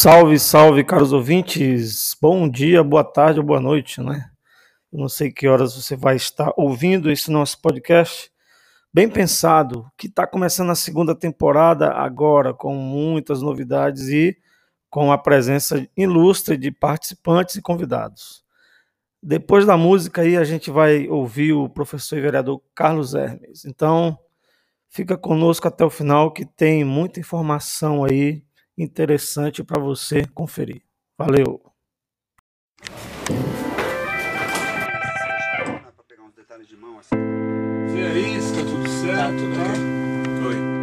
Salve, salve, caros ouvintes. Bom dia, boa tarde ou boa noite, né? Eu não sei que horas você vai estar ouvindo esse nosso podcast. Bem pensado, que está começando a segunda temporada agora, com muitas novidades e com a presença ilustre de participantes e convidados. Depois da música aí, a gente vai ouvir o professor e vereador Carlos Hermes. Então, fica conosco até o final, que tem muita informação aí interessante para você conferir. Valeu! Tá tudo certo, tá? Oi.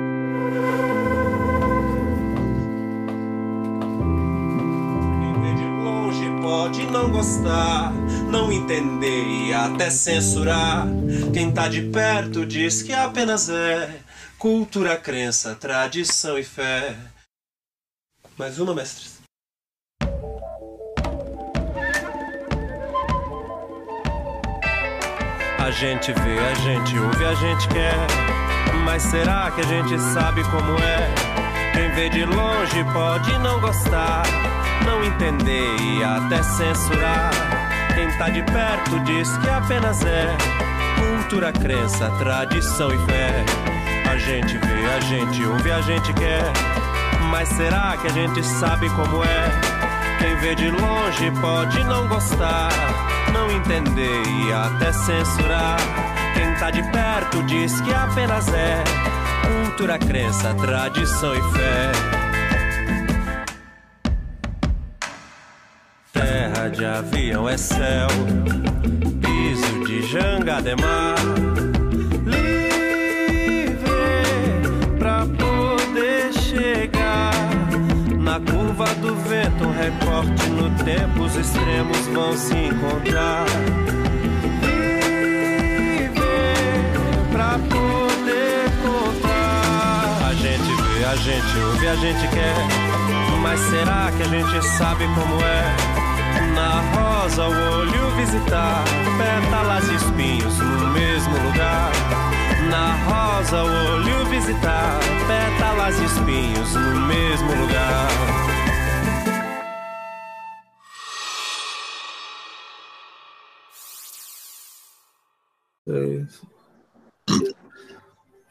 Pode não gostar, não entender e até censurar. Quem tá de perto diz que apenas é cultura, crença, tradição e fé. Mais uma, mestres. A gente vê, a gente ouve, a gente quer. Mas será que a gente sabe como é? Quem vê de longe pode não gostar, não entender e até censurar. Quem tá de perto diz que apenas é cultura, crença, tradição e fé. A gente vê, a gente ouve, a gente quer. Mas será que a gente sabe como é? Quem vê de longe pode não gostar, não entender e até censurar. Quem tá de perto diz que apenas é cultura, crença, tradição e fé. Terra de avião é céu, piso de jangada é mar. Do vento, um recorte no tempo, os extremos vão se encontrar. Viver pra poder contar. A gente vê, a gente ouve, a gente quer. Mas será que a gente sabe como é? Na rosa o olho visitar, pétalas e espinhos no mesmo lugar. Na rosa o olho visitar, pétalas e espinhos no mesmo lugar. Isso.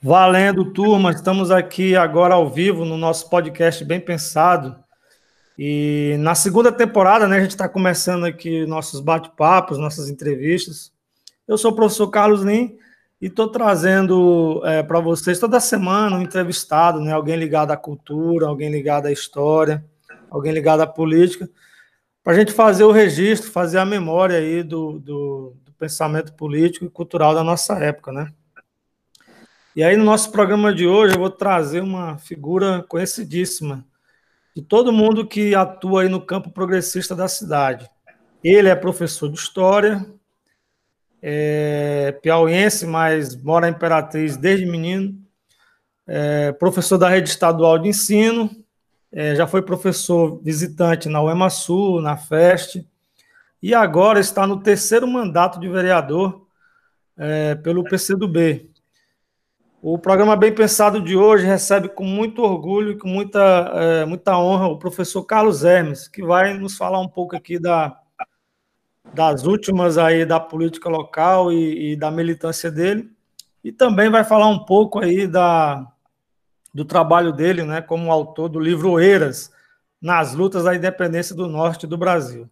Valendo, turma, estamos aqui agora ao vivo no nosso podcast Bem Pensado. E na segunda temporada, né, a gente está começando aqui nossos bate-papos, nossas entrevistas. Eu sou o professor Carlos Lim e estou trazendo é, para vocês toda semana um entrevistado, né, alguém ligado à cultura, alguém ligado à história, alguém ligado à política, para a gente fazer o registro, fazer a memória aí do, do pensamento político e cultural da nossa época, né? E aí, no nosso programa de hoje, eu vou trazer uma figura conhecidíssima de todo mundo que atua aí no campo progressista da cidade. Ele é professor de História, é piauiense, mas mora em Imperatriz desde menino, é professor da Rede Estadual de Ensino, é, já foi professor visitante na UEMASU, na FEST, e agora está no terceiro mandato de vereador é, pelo PCdoB. O programa Bem Pensado de hoje recebe com muito orgulho e com muita, é, muita honra o professor Carlos Hermes, que vai nos falar um pouco aqui da, das últimas aí da política local e, e, da militância dele, e também vai falar um pouco aí da, do trabalho dele, né, como autor do livro Oeiras, nas lutas da independência do norte do Brasil.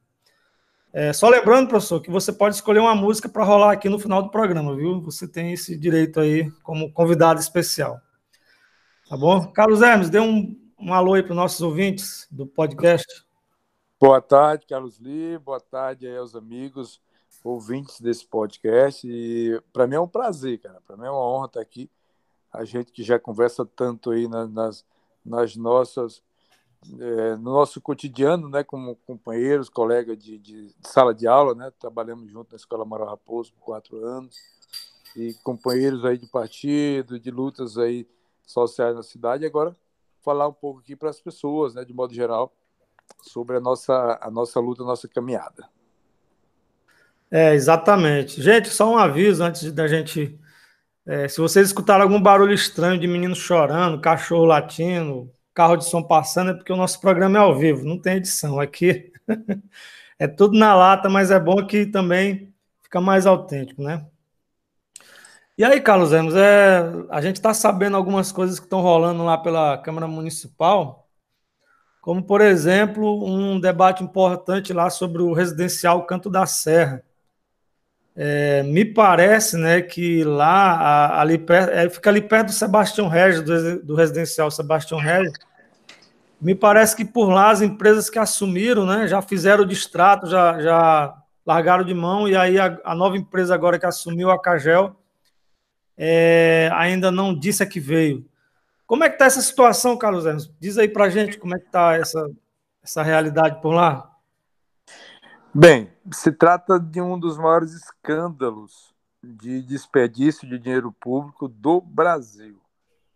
É, só lembrando, professor, que você pode escolher uma música para rolar aqui no final do programa, viu? Você tem esse direito aí como convidado especial. Tá bom? Carlos Hermes, dê um, um alô aí para os nossos ouvintes do podcast. Boa tarde, Carlos Lee. Boa tarde aí aos amigos, ouvintes desse podcast. E para mim é um prazer, cara. Para mim é uma honra estar aqui. A gente que já conversa tanto aí nas, nas nossas é, no nosso cotidiano, né, como companheiros, colegas de, de, sala de aula, né, trabalhamos junto na Escola Amaral Raposo por quatro anos, e companheiros aí de partido, de lutas aí sociais na cidade, agora falar um pouco aqui para as pessoas, né, de modo geral, sobre a nossa, a nossa luta, a nossa caminhada. É, exatamente. Gente, só um aviso antes da gente. É, se vocês escutaram algum barulho estranho de menino chorando, cachorro latindo, carro de som passando, é porque o nosso programa é ao vivo, não tem edição. Aqui é tudo na lata, mas é bom que também fica mais autêntico, né? E aí, Carlos Ramos, é, a gente está sabendo algumas coisas que estão rolando lá pela Câmara Municipal, como, por exemplo, um debate importante lá sobre o residencial Canto da Serra. É, me parece né, que lá, ali, é, fica ali perto do Sebastião Regis, do, do residencial Sebastião Regis. Me parece que por lá as empresas que assumiram né, já fizeram o distrato, já, já largaram de mão, e aí a, a nova empresa agora que assumiu, a Cagel, é, ainda não disse a que veio. Como é que está essa situação, Carlos Hermes? Diz aí para gente como é que está essa, essa realidade por lá. Bem, se trata de um dos maiores escândalos de desperdício de dinheiro público do Brasil.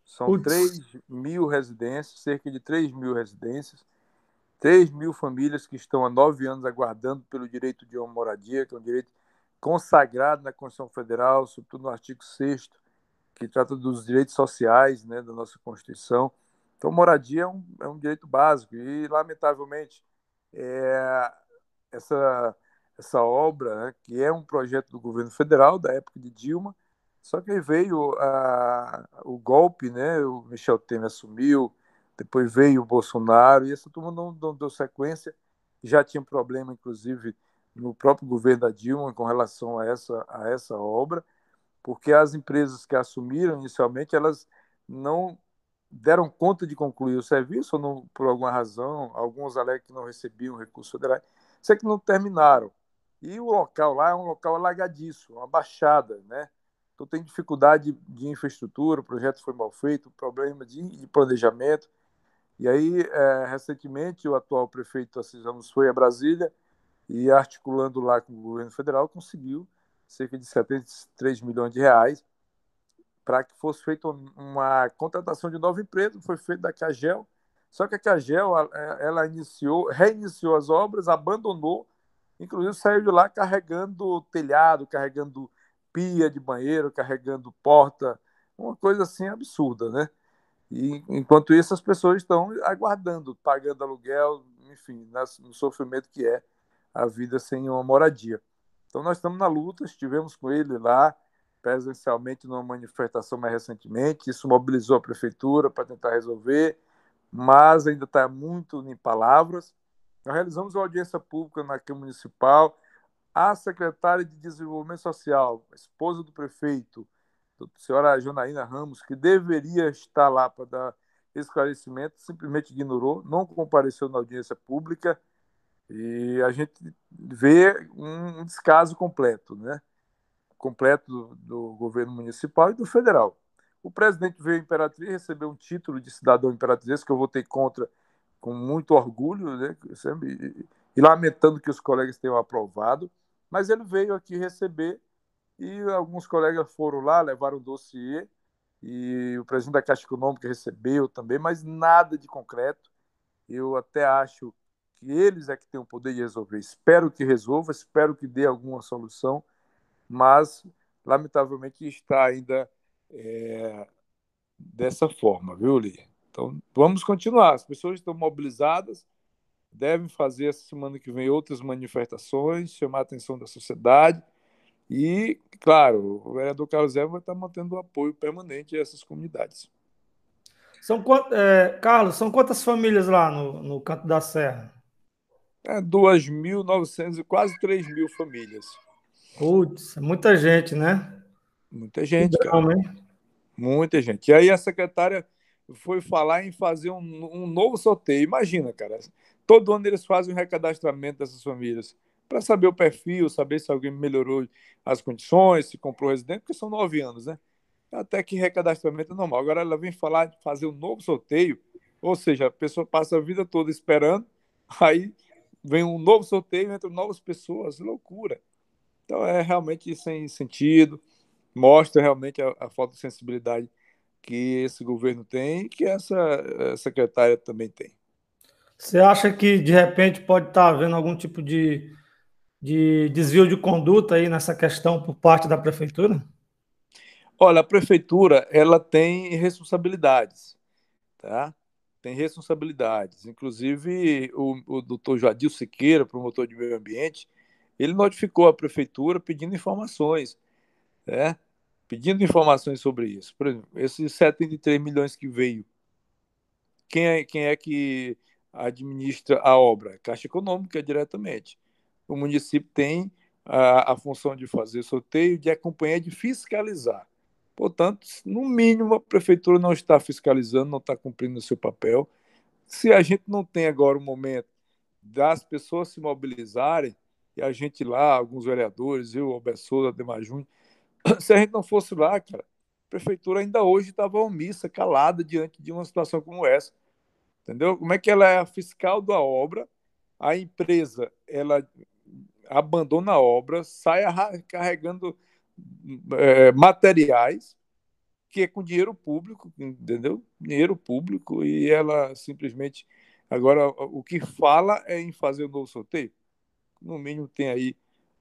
São Putz. 3 mil residências, cerca de 3 mil residências, 3 mil famílias que estão há nove anos aguardando pelo direito de uma moradia, que é um direito consagrado na Constituição Federal, sobretudo no artigo 6 que trata dos direitos sociais né, da nossa Constituição. Então, moradia é um, é um direito básico e, lamentavelmente, é, essa, essa obra, né, que é um projeto do governo federal, da época de Dilma, só que aí veio a, o golpe, né, o Michel Temer assumiu, depois veio o Bolsonaro, e essa turma não, não deu sequência, já tinha problema, inclusive, no próprio governo da Dilma com relação a essa, a essa obra, porque as empresas que assumiram inicialmente, elas não deram conta de concluir o serviço, ou não, por alguma razão, alguns alegam que não recebiam recursos federais, sei que não terminaram. E o local lá é um local alagadiço, uma baixada, né? Então tem dificuldade de infraestrutura, o projeto foi mal feito, problema de, de planejamento. E aí, é, recentemente, o atual prefeito Assis Ramos foi a Brasília e, articulando lá com o governo federal, conseguiu cerca de 73 milhões de reais para que fosse feita uma contratação de nova empresa, foi feito da Cagel, só que a Cagel, ela iniciou, reiniciou as obras, abandonou, inclusive saiu de lá carregando telhado, carregando pia de banheiro, carregando porta, uma coisa assim absurda, né? E enquanto isso as pessoas estão aguardando, pagando aluguel, enfim, no sofrimento que é a vida sem uma moradia. Então nós estamos na luta, estivemos com ele lá presencialmente numa manifestação mais recentemente, isso mobilizou a prefeitura para tentar resolver mas ainda está muito em palavras. Nós realizamos uma audiência pública na Câmara Municipal. A secretária de Desenvolvimento Social, esposa do prefeito, a senhora Janaína Ramos, que deveria estar lá para dar esclarecimento, simplesmente ignorou, não compareceu na audiência pública e a gente vê um descaso completo, né? Completo do, do governo municipal e do federal. O presidente veio à Imperatriz, recebeu um título de cidadão imperatriz, que eu votei contra com muito orgulho, né? Sempre, e lamentando que os colegas tenham aprovado, mas ele veio aqui receber e alguns colegas foram lá, levaram o dossiê, e o presidente da Caixa Econômica recebeu também, mas nada de concreto. Eu até acho que eles é que têm o poder de resolver. Espero que resolva, espero que dê alguma solução, mas lamentavelmente está ainda é, dessa forma, viu, Lia? Então, vamos continuar. As pessoas estão mobilizadas, devem fazer essa semana que vem outras manifestações, chamar a atenção da sociedade. E, claro, o vereador Carlos Zé vai estar mantendo o apoio permanente a essas comunidades. São, é, Carlos, são quantas famílias lá no, no Canto da Serra? É 2.900 e quase 3 mil famílias. Putz, é muita gente, né? Muita gente. Muita gente. E aí a secretária foi falar em fazer um, um, novo sorteio. Imagina, cara. Todo ano eles fazem um recadastramento dessas famílias para saber o perfil, saber se alguém melhorou as condições, se comprou residente, porque são nove anos, né? Até que recadastramento é normal. Agora ela vem falar de fazer um novo sorteio, ou seja, a pessoa passa a vida toda esperando, aí vem um novo sorteio, entram novas pessoas, loucura. Então é realmente sem sentido mostra realmente a, a falta de sensibilidade que esse governo tem e que essa eh, secretária também tem. Você acha que de repente pode estar havendo algum tipo de, de desvio de conduta aí nessa questão por parte da prefeitura? Olha, a prefeitura ela tem responsabilidades, tá? tem responsabilidades. Inclusive, o, o doutor Jadil Siqueira, promotor de meio ambiente, ele notificou a prefeitura pedindo informações, né? Pedindo informações sobre isso. Por exemplo, esses 73 milhões que veio, quem é, quem é que administra a obra? Caixa Econômica diretamente. O município tem a, a função de fazer sorteio, de acompanhar, de fiscalizar. Portanto, no mínimo, a prefeitura não está fiscalizando, não está cumprindo o seu papel. Se a gente não tem agora o momento das pessoas se mobilizarem, e a gente lá, alguns vereadores, eu, Alberto Souza, Júnior, se a gente não fosse lá, cara, a prefeitura ainda hoje estava omissa, calada diante de uma situação como essa. Entendeu? Como é que ela é a fiscal da obra, a empresa ela abandona a obra, sai carregando é, materiais que é com dinheiro público, entendeu? Dinheiro público e ela simplesmente agora o que fala é em fazer o um novo sorteio. No mínimo tem aí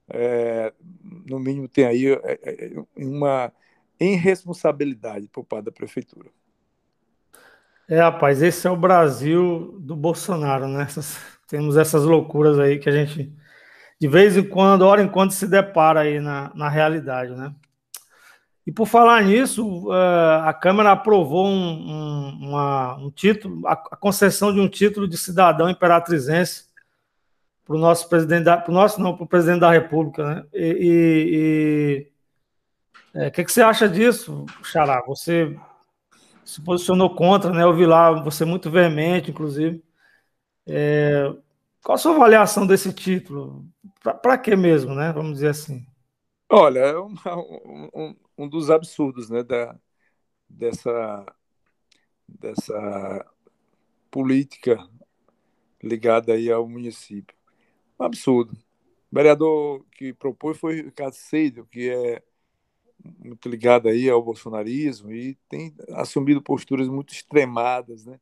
é, no mínimo tem aí é, é, uma irresponsabilidade por parte da prefeitura. É, rapaz, esse é o Brasil do Bolsonaro, né? Essas, temos essas loucuras aí que a gente, de vez em quando, hora em quando, se depara aí na, na realidade, né? E por falar nisso, é, a Câmara aprovou um, um, uma, um título, a, concessão de um título de cidadão imperatrizense para o nosso presidente, para o nosso não, para o presidente da República, né? E o é, que, que você acha disso, Xará? Você se posicionou contra, né? Eu vi lá você muito veemente, inclusive. É, qual a sua avaliação desse título? Para que mesmo, né? Vamos dizer assim. Olha, é uma, um, um, dos absurdos, né? Da, dessa, dessa política ligada aí ao município. Um absurdo. O vereador que propôs foi Ricardo Seidel, que é muito ligado aí ao bolsonarismo e tem assumido posturas muito extremadas, né?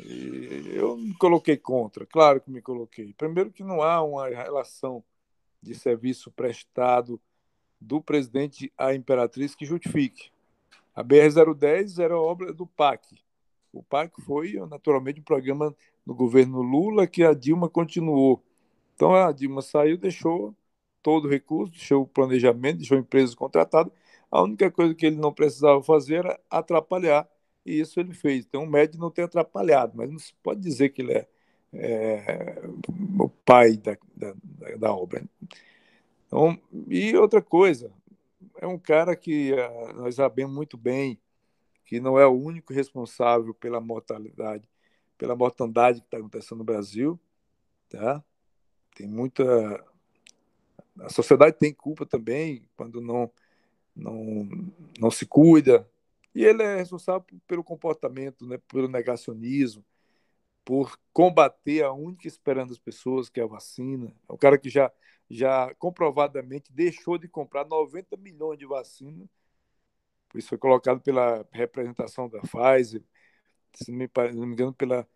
E eu me coloquei contra, claro que me coloquei. Primeiro que não há uma relação de serviço prestado do presidente à imperatriz que justifique. A BR-010 era obra do PAC. O PAC foi, naturalmente, um programa do governo Lula que a Dilma continuou. Então a Dilma saiu, deixou todo o recurso, deixou o planejamento, deixou a empresa contratada. A única coisa que ele não precisava fazer era atrapalhar, e isso ele fez. Então, o médico não tem atrapalhado, mas não se pode dizer que ele é, é o pai da, da, da, obra. Então, e outra coisa, é um cara que uh, nós sabemos muito bem que não é o único responsável pela mortalidade, pela mortandade que está acontecendo no Brasil, tá? Tem muita a sociedade tem culpa também quando não, não, não se cuida. E ele é responsável pelo comportamento, né, pelo negacionismo, por combater a única esperança das pessoas, que é a vacina. É cara que já, já comprovadamente deixou de comprar 90 milhões de vacinas. Isso foi colocado pela representação da Pfizer, se não me engano, pela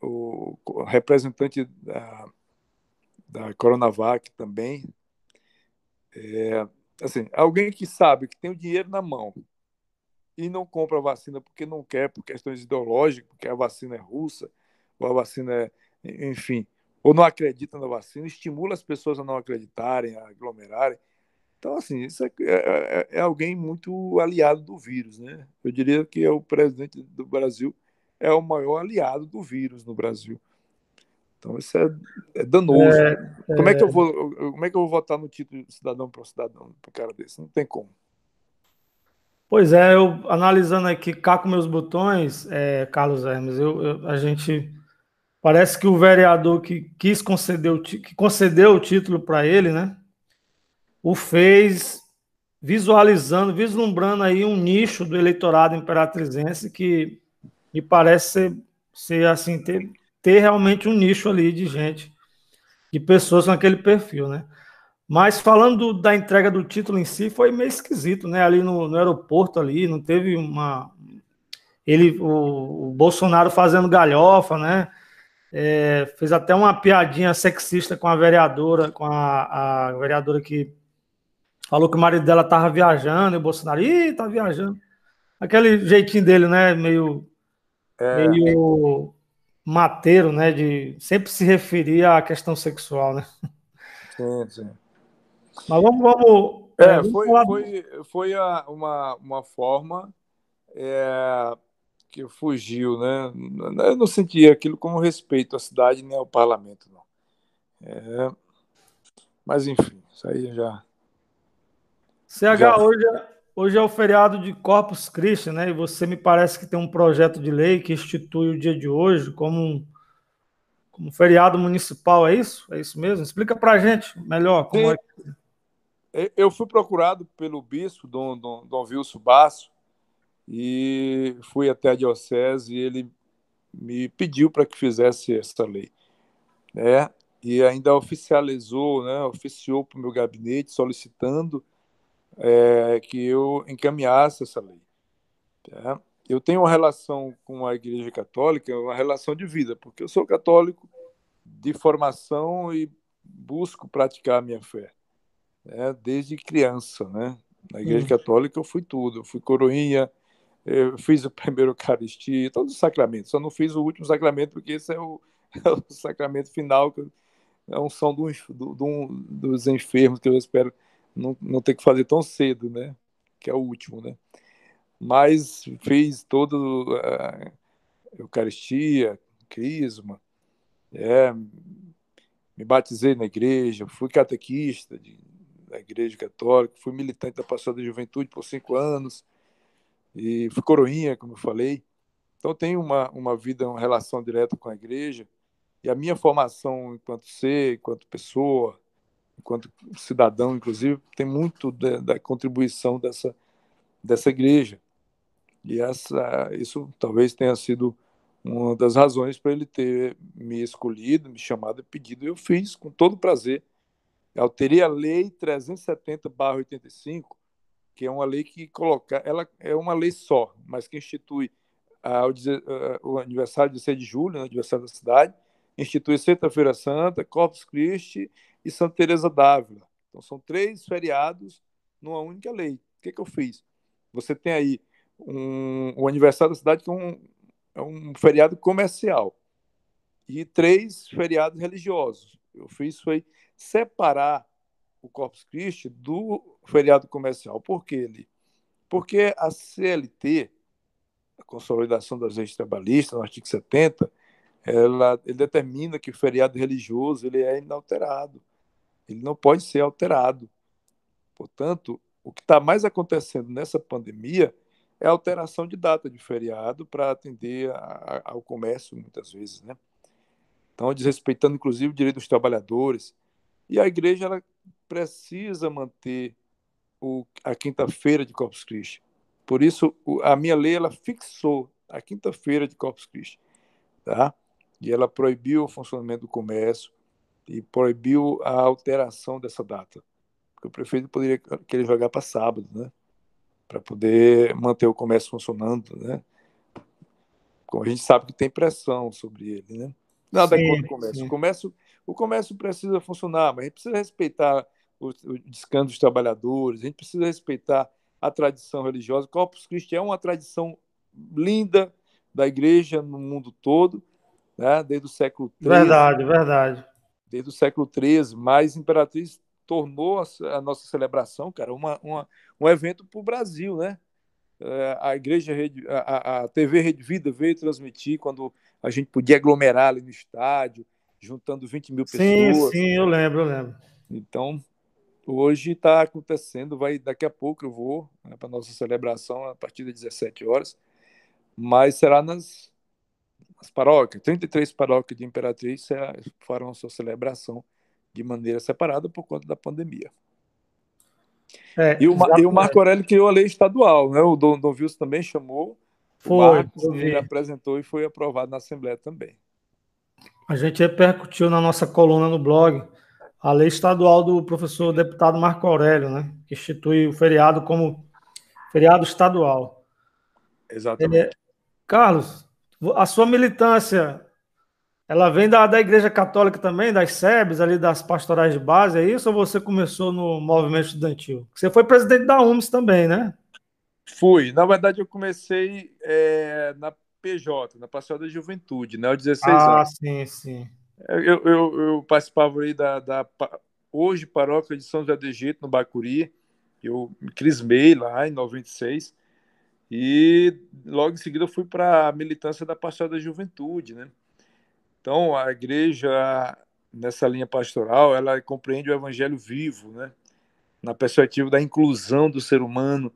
o representante da, da Coronavac também, é, assim, alguém que sabe que tem o dinheiro na mão e não compra a vacina porque não quer, por questões ideológicas, porque a vacina é russa, ou a vacina é, enfim, ou não acredita na vacina, estimula as pessoas a não acreditarem, a aglomerarem. Então, assim, isso é, é, é, é alguém muito aliado do vírus, né? Eu diria que é o presidente do Brasil é o maior aliado do vírus no Brasil. Então isso é, é danoso. É, como é... que eu é. vou, como é que eu vou votar no título de cidadão para um cidadão para um cara desse? Não tem como. Pois é, eu analisando aqui cá com meus botões, é, Carlos Hermes, eu, eu, a gente parece que o vereador que quis conceder o, que concedeu o título para ele, né, o fez visualizando, vislumbrando aí um nicho do eleitorado imperatrizense que me parece ser, ser assim ter ter realmente um nicho ali de gente, de pessoas com aquele perfil, né? Mas falando do, da entrega do título em si, foi meio esquisito, né? Ali no, no aeroporto ali, não teve uma. Ele, o, o Bolsonaro fazendo galhofa, né? É, fez até uma piadinha sexista com a vereadora, com a, a vereadora que falou que o marido dela tava viajando, e o Bolsonaro, ih, tá viajando. Aquele jeitinho dele, né? Meio é... meio mateiro, né? De sempre se referir à questão sexual, né? Sim, sim. Mas vamos, vamos. É, é vamos foi, foi, foi a, uma, uma forma é, que fugiu, né? Eu não sentia aquilo como respeito à cidade nem ao parlamento, não. É, mas enfim, isso aí já. CH, já... hoje, é, hoje é o feriado de Corpus Christi, né? E você me parece que tem um projeto de lei que institui o dia de hoje como um, como feriado municipal, é isso? É isso mesmo? Explica pra gente melhor como Sim. é. Eu fui procurado pelo bispo, Dom, Dom, Dom Wilson Basso, e fui até a diocese e ele me pediu para que fizesse essa lei. Né? E ainda oficializou, né, oficiou para o meu gabinete solicitando é, que eu encaminhasse essa lei. Tá? Eu tenho uma relação com a Igreja Católica, uma relação de vida, porque eu sou católico de formação e busco praticar a minha fé, né? desde criança, né? Na Igreja hum. Católica eu fui tudo, eu fui coroinha, eu fiz o primeiro Eucaristia, todos os sacramentos. Só não fiz o último sacramento, porque esse é o, é o sacramento final, que é um som do, do, do, dos enfermos, que eu espero não, não ter que fazer tão cedo, né? Que é o último, né? Mas fiz todo a Eucaristia, Crisma, é, me batizei na igreja, fui catequista de, da Igreja Católica, fui militante da Pastoral da Juventude por cinco anos, e fui coroinha, como eu falei. Então, tenho uma, uma vida, uma relação direta com a igreja. E a minha formação enquanto ser, enquanto pessoa, enquanto cidadão, inclusive, tem muito da, da contribuição dessa, dessa igreja. E essa, isso talvez tenha sido uma das razões para ele ter me escolhido, me chamado e pedido. Eu fiz com todo prazer. Eu alterei a lei 370/85 que é uma lei que coloca, ela é uma lei só, mas que institui ah, o, ah, o, aniversário de 6 de julho, né, aniversário da cidade, institui Sexta-feira Santa, Corpus Christi e Santa Teresa d'Ávila. Então são três feriados numa única lei. O que, que eu fiz? Você tem aí um, o aniversário da cidade que é um, é um feriado comercial e três feriados religiosos. Eu fiz foi separar o Corpus Christi do feriado comercial. Por que ele? Porque a CLT, a Consolidação das Leis Trabalhistas, no artigo 70, ela, ele determina que o feriado religioso ele é inalterado. Ele não pode ser alterado. Portanto, o que está mais acontecendo nessa pandemia é a alteração de data de feriado para atender a, a, ao comércio, muitas vezes. Né? Então, desrespeitando, inclusive, o direito dos trabalhadores. E a igreja ela precisa manter o, a quinta-feira de Corpus Christi. Por isso, a minha lei ela fixou a quinta-feira de Corpus Christi, tá? E ela proibiu o funcionamento do comércio e proibiu a alteração dessa data. Porque o prefeito poderia querer jogar para sábado, né? Para poder manter o comércio funcionando, né? Como a gente sabe que tem pressão sobre ele, né? Nada sim, contra o comércio. Sim. O comércio. O comércio precisa funcionar, mas a gente precisa respeitar o, o descanso dos trabalhadores, a gente precisa respeitar a tradição religiosa. Corpus Christi é uma tradição linda da igreja no mundo todo, né? desde o século XIII. Verdade, verdade. Desde o século XIII, mas Imperatriz tornou a, nossa celebração, cara, uma, uma um evento para o Brasil, né? É, a igreja, a, a TV Rede Vida veio transmitir quando a gente podia aglomerar ali no estádio, juntando 20 mil pessoas. Sim, sim, eu lembro, eu lembro. Então, Hoje está acontecendo, vai daqui a pouco eu vou né, para nossa celebração a partir das 17 horas, mas será nas, nas paróquias, 33 paróquias de Imperatriz farão a sua celebração de maneira separada por conta da pandemia. É, e, o, e, o, Marco Aurélio criou a lei estadual, né? O Dom, Dom Wilson também chamou, foi, Marcos, ele apresentou e foi aprovado na Assembleia também. A gente repercutiu na nossa coluna no blog a lei estadual do professor deputado Marco Aurélio, né, que institui o feriado como feriado estadual. Exatamente. É, Carlos, a sua militância, ela vem da, da Igreja Católica também, das SEBs, ali das pastorais de base, é isso? Ou você começou no movimento estudantil? Você foi presidente da UMS também, né? Fui. Na verdade, eu comecei é, na PJ, na Pastoral da Juventude, né? Aos 16 ah, anos. sim, sim. Eu, eu, eu participava aí da, da, hoje paróquia de São José do Egito, no Bacuri. Eu me crismei lá em 96. E logo em seguida eu fui para a militância da Pastoral da Juventude, né? Então, a igreja, nessa linha pastoral, ela compreende o evangelho vivo, né? Na perspectiva da inclusão do ser humano.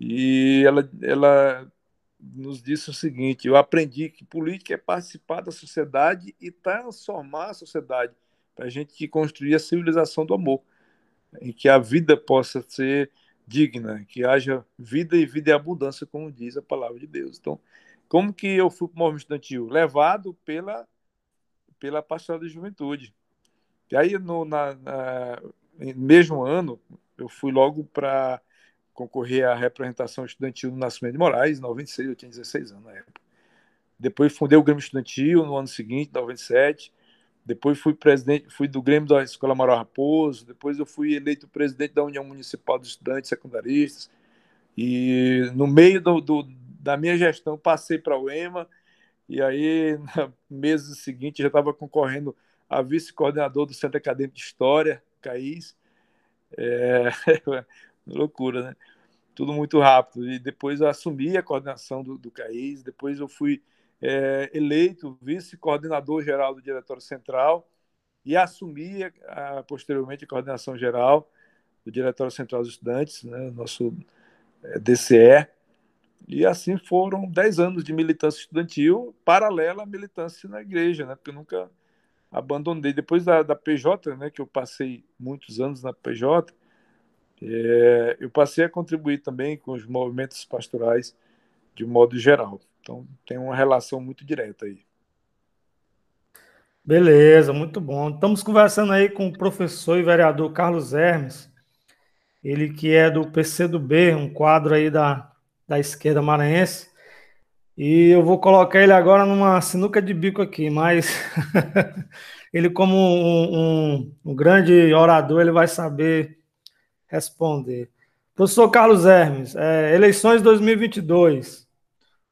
E ela, ela nos disse o seguinte: eu aprendi que política é participar da sociedade e transformar a sociedade para a gente construir a civilização do amor, em que a vida possa ser digna, que haja vida e vida em abundância, como diz a palavra de Deus. Então, como que eu fui para o movimento estudantil? Levado pela, pela pastoral da juventude. E aí, no na, na, mesmo ano, eu fui logo para concorrer à representação estudantil no Nascimento de Moraes, em 96, eu tinha 16 anos na época. Depois fundei o Grêmio Estudantil no ano seguinte, 97. Depois fui presidente, fui do Grêmio da Escola Maral Raposo. Depois eu fui eleito presidente da União Municipal dos Estudantes Secundaristas. E no meio do, do da minha gestão passei para o EMA. E aí, no mês seguinte, já estava concorrendo a vice-coordenador do Centro Acadêmico de História, CAIS. É, loucura, né? Tudo muito rápido. E depois eu assumi a coordenação do, do depois eu fui é, eleito vice-coordenador geral do Diretório Central e assumi a, posteriormente a coordenação geral do Diretório Central dos Estudantes, né, nosso é, DCE. E assim foram 10 anos de militância estudantil, paralela à militância na igreja, né, porque eu nunca abandonei. Depois da, da PJ, né, que eu passei muitos anos na PJ, é, eu passei a contribuir também com os movimentos pastorais de modo geral. Então tem uma relação muito direta aí. Beleza, muito bom. Estamos conversando aí com o professor e vereador Carlos Hermes, ele que é do PCdoB, um quadro aí da, da esquerda maranhense. E eu vou colocar ele agora numa sinuca de bico aqui, mas ele, como um, um, um grande orador, ele vai saber responder. Professor Carlos Hermes, é, eleições 2022.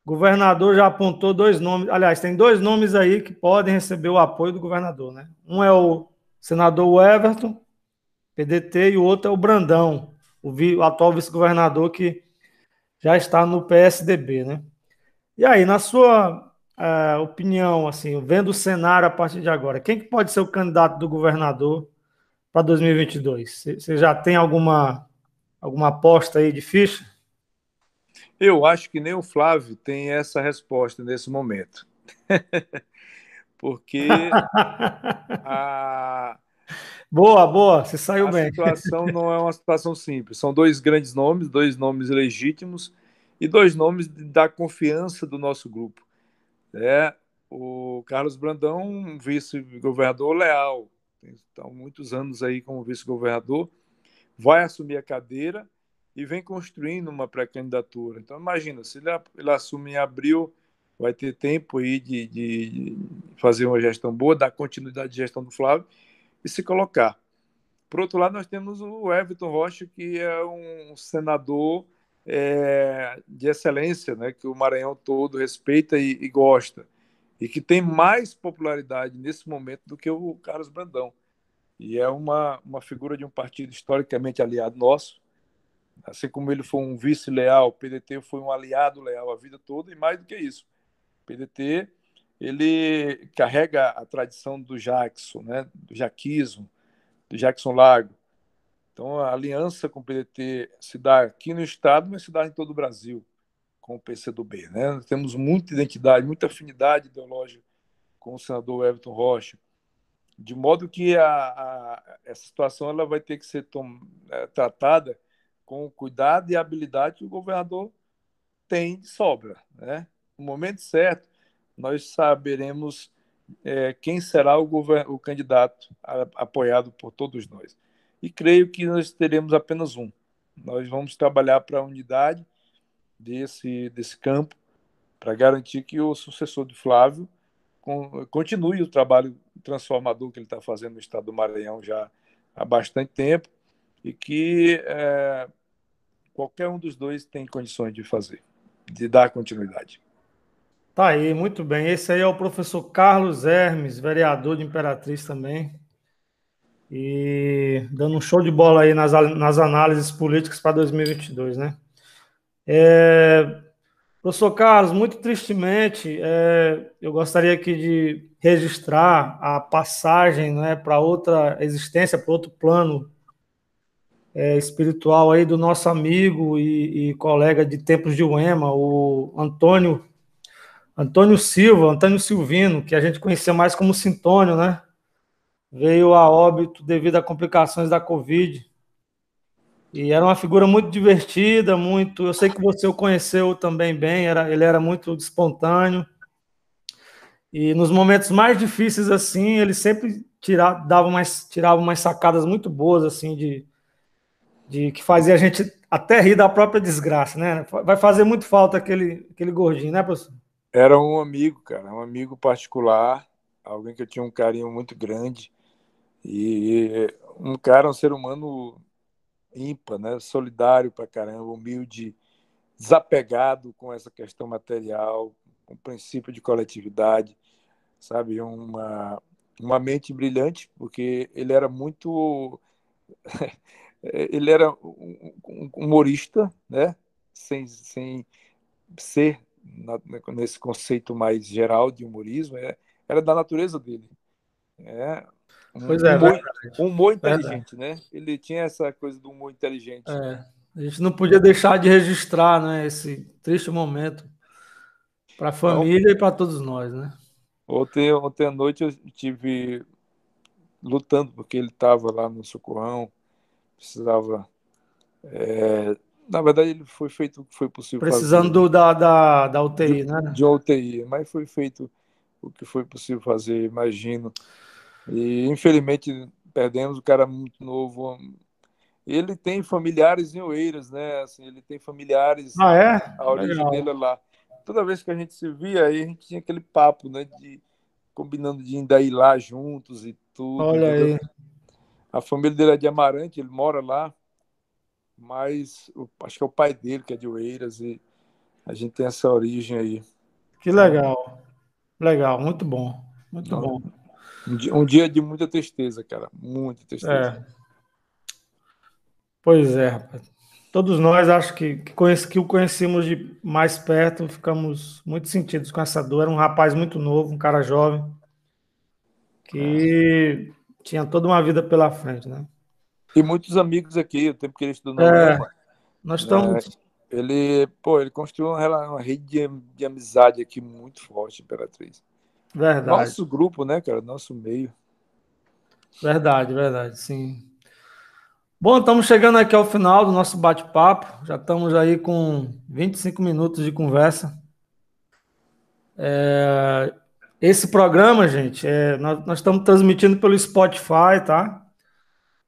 Governador já apontou dois nomes. Aliás, tem dois nomes aí que podem receber o apoio do governador, né? Um é o senador Everton, PDT, e o outro é o Brandão, o, vi, o atual vice-governador que já está no PSDB, né? E aí, na sua é, opinião, assim, vendo o cenário a partir de agora, quem que pode ser o candidato do governador para 2022? Você já tem alguma, alguma aposta aí de ficha? Eu acho que nem o Flávio tem essa resposta nesse momento. Porque a. Boa, boa, você saiu a bem. A situação não é uma situação simples. São dois grandes nomes, dois nomes legítimos e dois nomes da confiança do nosso grupo. É o Carlos Brandão, vice-governador leal, está muitos anos aí como vice-governador, vai assumir a cadeira e vem construindo uma pré-candidatura. Então, imagina, se ele, ele assume em abril, vai ter tempo aí de, de, fazer uma gestão boa, dar continuidade de gestão do Flávio e se colocar. Por outro lado, nós temos o Everton Rocha, que é um senador é, de excelência, né, que o Maranhão todo respeita e, e gosta e que tem mais popularidade nesse momento do que o Carlos Brandão. E é uma, uma figura de um partido historicamente aliado nosso. Assim como ele foi um vice leal, o PDT foi um aliado leal a vida toda, e mais do que isso. O PDT ele carrega a tradição do Jackson, né, do jaquismo, do Jackson Lago. Então, a aliança com o PDT se dá aqui no Estado, mas se dá em todo o Brasil com o PCdoB. Né? Temos muita identidade, muita afinidade ideológica com o senador Everton Rocha, de modo que a, a essa situação ela vai ter que ser tom, é, tratada com o cuidado e habilidade que o governador tem de sobra. Né? No momento certo, nós saberemos é, quem será o, o candidato a, apoiado por todos nós. E creio que nós teremos apenas um. Nós vamos trabalhar para a unidade desse, desse campo para garantir que o sucessor de Flávio continue o trabalho transformador que ele está fazendo no estado do Maranhão já há bastante tempo e que é, qualquer um dos dois tem condições de fazer, de dar continuidade. Tá aí, muito bem. Esse aí é o professor Carlos Hermes, vereador de Imperatriz também. E dando um show de bola aí nas, nas análises políticas para 2022, né? É, professor Carlos, muito tristemente, é, eu gostaria aqui de registrar a passagem né, para outra existência, para outro plano é, espiritual aí do nosso amigo e, e, colega de tempos de Uema, o Antônio Antônio Silva, Antônio Silvino, que a gente conhecia mais como Sintônio, né? Veio a óbito devido a complicações da Covid. E era uma figura muito divertida, muito. Eu sei que você o conheceu também bem, era, ele era muito espontâneo. E nos momentos mais difíceis, assim, ele sempre tira, dava umas, tirava umas sacadas muito boas, assim, de, de que fazia a gente até rir da própria desgraça, né? Vai fazer muito falta aquele, aquele gordinho, né, professor? Era um amigo, cara, um amigo particular, alguém que eu tinha um carinho muito grande. E um cara, um ser humano ímpar, né? solidário pra caramba, humilde, desapegado com essa questão material, com o princípio de coletividade, sabe? Uma, uma mente brilhante, porque ele era muito. ele era um humorista, né? sem, sem ser na, nesse conceito mais geral de humorismo, é, era da natureza dele. É, um, pois é, humor, um humor inteligente, né? Ele tinha essa coisa do humor inteligente. É, a gente não podia deixar de registrar né, esse triste momento para a família não, e para todos nós, né? Ontem, ontem à noite eu tive lutando porque ele estava lá no socorrão, precisava é, na verdade, ele foi feito o que foi possível Precisando fazer. da, da, da UTI, de, né? De UTI, mas foi feito o que foi possível fazer, imagino. E, infelizmente, perdemos o cara muito novo. Ele tem familiares em Oeiras, né? Assim, ele tem familiares. Ah, é? A origem Legal. dele é lá. Toda vez que a gente se via, aí a gente tinha aquele papo, né? De, combinando de ainda ir lá juntos e tudo. Olha aí. A família dele é de Amarante, ele mora lá mas acho que é o pai dele que é de Oeiras e a gente tem essa origem aí. Que legal, legal, muito bom, muito Não, bom. Um dia, um dia, de muita tristeza, cara, muita tristeza. É. Pois é, rapaz. Todos nós acho que, que, conhece, que o conhecemos de mais perto, ficamos muito sentidos com essa dor. Era um rapaz muito novo, um cara jovem, que é. Tinha toda uma vida pela frente, né? E muitos amigos aqui, o tempo que ele estudou é, Nós estamos. É, ele, pô, ele construiu uma, uma rede de, de, amizade aqui muito forte, Imperatriz. Verdade. Nosso grupo, né, cara? Nosso meio. Verdade, verdade, sim. Bom, estamos chegando aqui ao final do nosso bate-papo. Já estamos aí com 25 minutos de conversa. É, esse programa, gente, é, nós, nós, estamos transmitindo pelo Spotify, tá?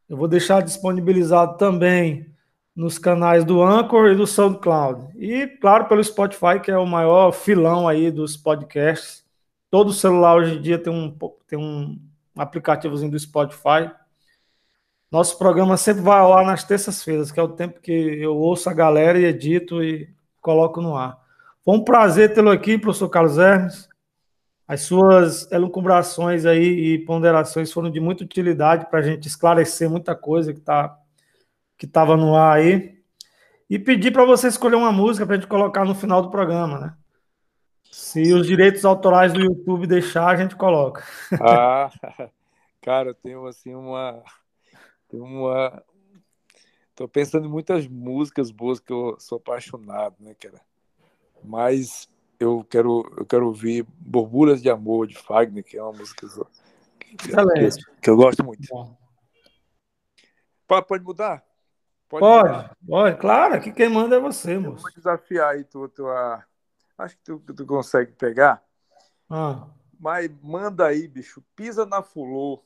Eu vou deixar disponibilizado também nos canais do Anchor e do SoundCloud. E, claro, pelo Spotify, que é o maior filão aí dos podcasts. Todo celular hoje em dia tem um, tem um aplicativozinho do Spotify. Nosso programa sempre vai ao ar nas terças-feiras, que é o tempo que eu ouço a galera e edito e coloco no ar. Foi um prazer tê-lo aqui, professor Carlos Hermes. As suas elucubrações aí e ponderações foram de muita utilidade para a gente esclarecer muita coisa que tá, que estava no ar aí. E pedir para você escolher uma música para a gente colocar no final do programa, né? Se os direitos autorais do YouTube deixar, a gente coloca. Ah, cara, eu tenho assim uma. Tenho uma. Tô pensando em muitas músicas boas que eu sou apaixonado, né, cara? Mas eu quero, eu quero ouvir Borbulhas de Amor, de Fagner, que é uma música que, que, que eu gosto muito. Pode, pode mudar? Pode, pode, mudar. pode, claro, aqui quem manda é você, moço. Eu vou desafiar aí tu, tua. Acho que tu, tu consegue pegar. Ah. Mas manda aí, bicho. Pisa na fulô.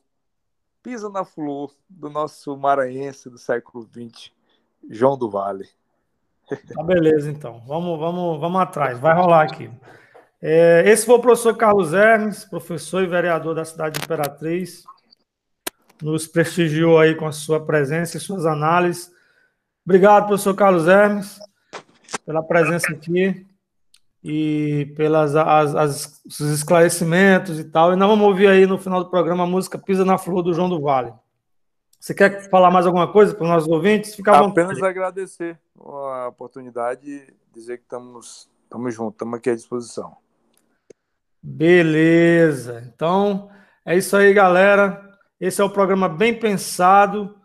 Pisa na fulô do nosso maranhense do século XX, João do Vale. Tá beleza, então. Vamos, vamos, vamos atrás. Vai rolar aqui. É, esse foi o professor Carlos Hermes, professor e vereador da cidade de Imperatriz. Nos prestigiou aí com a sua presença e suas análises. Obrigado, professor Carlos Hermes, pela presença aqui. e pelas as, as, os esclarecimentos e tal. E nós vamos ouvir aí no final do programa a música Pisa na Flor do João do Vale. Você quer falar mais alguma coisa para os nossos ouvintes? Fica Apenas agradecer a oportunidade e dizer que estamos, estamos juntos, estamos aqui à disposição. Beleza. Então, é isso aí, galera. Esse é o programa Bem Pensado,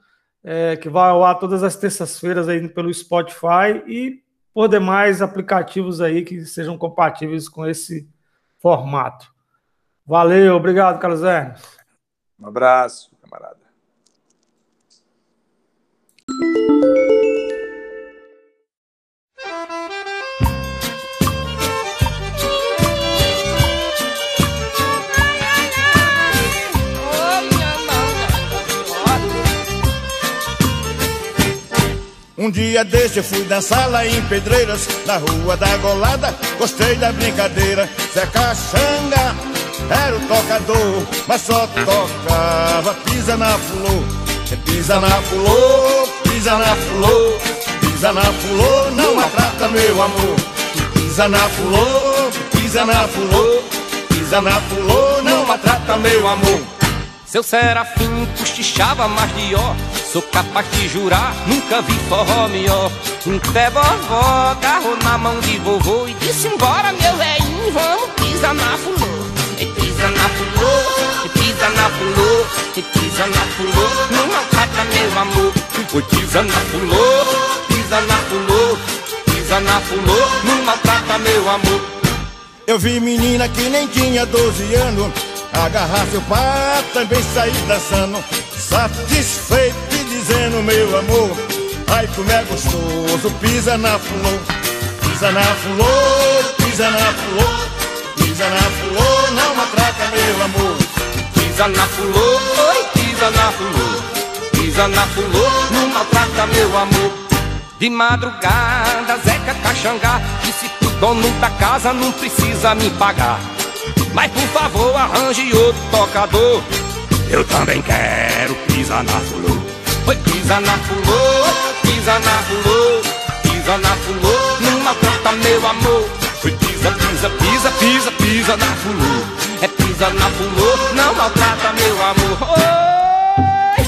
é, que vai ao ar todas as terças-feiras aí pelo Spotify e por demais aplicativos aí que sejam compatíveis com esse formato. Valeu, obrigado, Carlos Hermes. Um abraço, camarada. Um dia desse eu fui dançar lá em Pedreiras, na rua da Golada, gostei da brincadeira. Zé Caxanga era o tocador, mas só tocava pisa na flor. É pisa na flor, pisa na flor, pisa na flor, não maltrata meu amor. Pisa na flor, pisa na flor, pisa na flor, não maltrata meu amor. Seu serafim cochichava mais de ó Sou capaz de jurar, nunca vi forró melhor Até vovó agarrou na mão de vovô E disse, embora meu velhinho, vamos pisa na fulô pisa na fulô, e pisa na fulô E pisa na fulô, não maltrata meu amor Oi, pisa na fulô, pisa na fulô Pisa na fulô, não maltrata meu amor Eu vi menina que nem tinha 12 anos Agarrar seu pai, também sair dançando Satisfeito e dizendo meu amor Ai como é gostoso, pisa na flor Pisa na flor, pisa na flor Pisa na flor, não maltrata meu amor. Pisa na flor, oi, pisa na flor Pisa na flor, não maltrata meu amor. De madrugada, Zeca Caxangá Disse pro dono da casa não precisa me pagar. Mas por favor arranje outro tocador. Eu também quero pisar na fulô. Foi pisa na fulô, pisa na fulô. Pisa na fulô, não maltrata meu amor Foi pisa, pisa, pisa, pisa, pisa na fulô É pisa na fulô, não maltrata meu amor. Oi!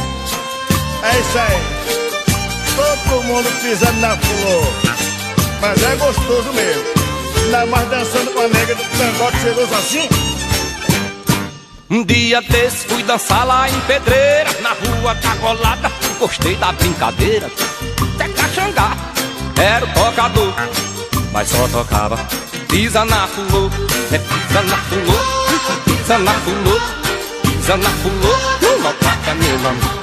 É isso aí. Todo mundo pisando na fulô Mas é gostoso mesmo. Ainda mais dançando com a nega do cangote cheiroso assim. Um dia desse fui dançar lá em Pedreira, na rua da colada, gostei da brincadeira. Até Caxangá era o tocador, mas só tocava pisa na fulô, é pisa na fulô, pisa na fulô, pisa na fulô, não maltrata meu amor.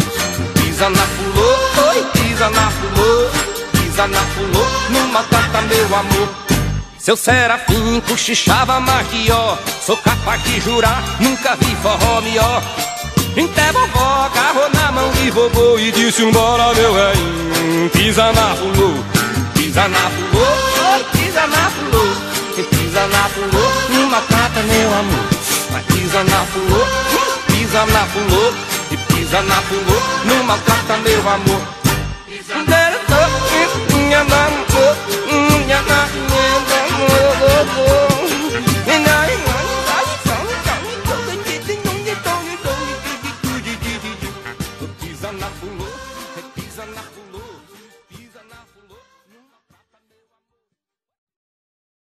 Pisa na fulô, oi, pisa na fulô, pisa na fulô, não maltrata meu amor. Seu serafim cochichava mais que ó Sou capaz de jurar, nunca vi forró melhor Até vovó agarrou na mão de vovô E disse, embora meu velhinho Pisa na fulô, pisa na fulô Pisa na fulô, pisa na fulô Numa cata meu amor. Mas pisa na fulô, pisa na fulô pisa na fulô, numa cata meu amor